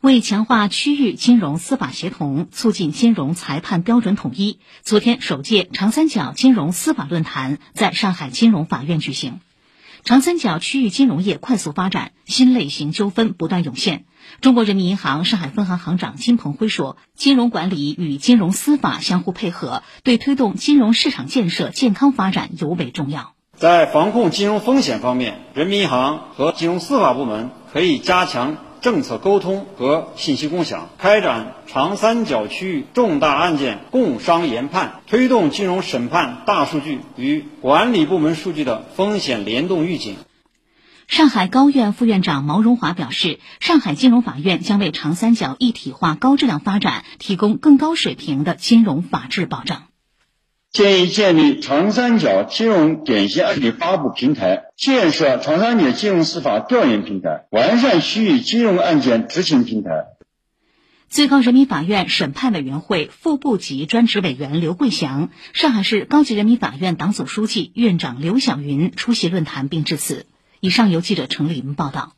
为强化区域金融司法协同，促进金融裁判标准统一，昨天首届长三角金融司法论坛在上海金融法院举行。长三角区域金融业快速发展，新类型纠纷不断涌现。中国人民银行上海分行行长金鹏辉说：“金融管理与金融司法相互配合，对推动金融市场建设健康发展尤为重要。在防控金融风险方面，人民银行和金融司法部门可以加强。”政策沟通和信息共享，开展长三角区域重大案件共商研判，推动金融审判大数据与管理部门数据的风险联动预警。上海高院副院长毛荣华表示，上海金融法院将为长三角一体化高质量发展提供更高水平的金融法治保障。建议建立长三角金融典型案例发布平台，建设长三角金融司法调研平台，完善区域金融案件执行平台。最高人民法院审判委员会副部级专职委员刘桂祥、上海市高级人民法院党组书记、院长刘晓云出席论坛并致辞。以上由记者程丽云报道。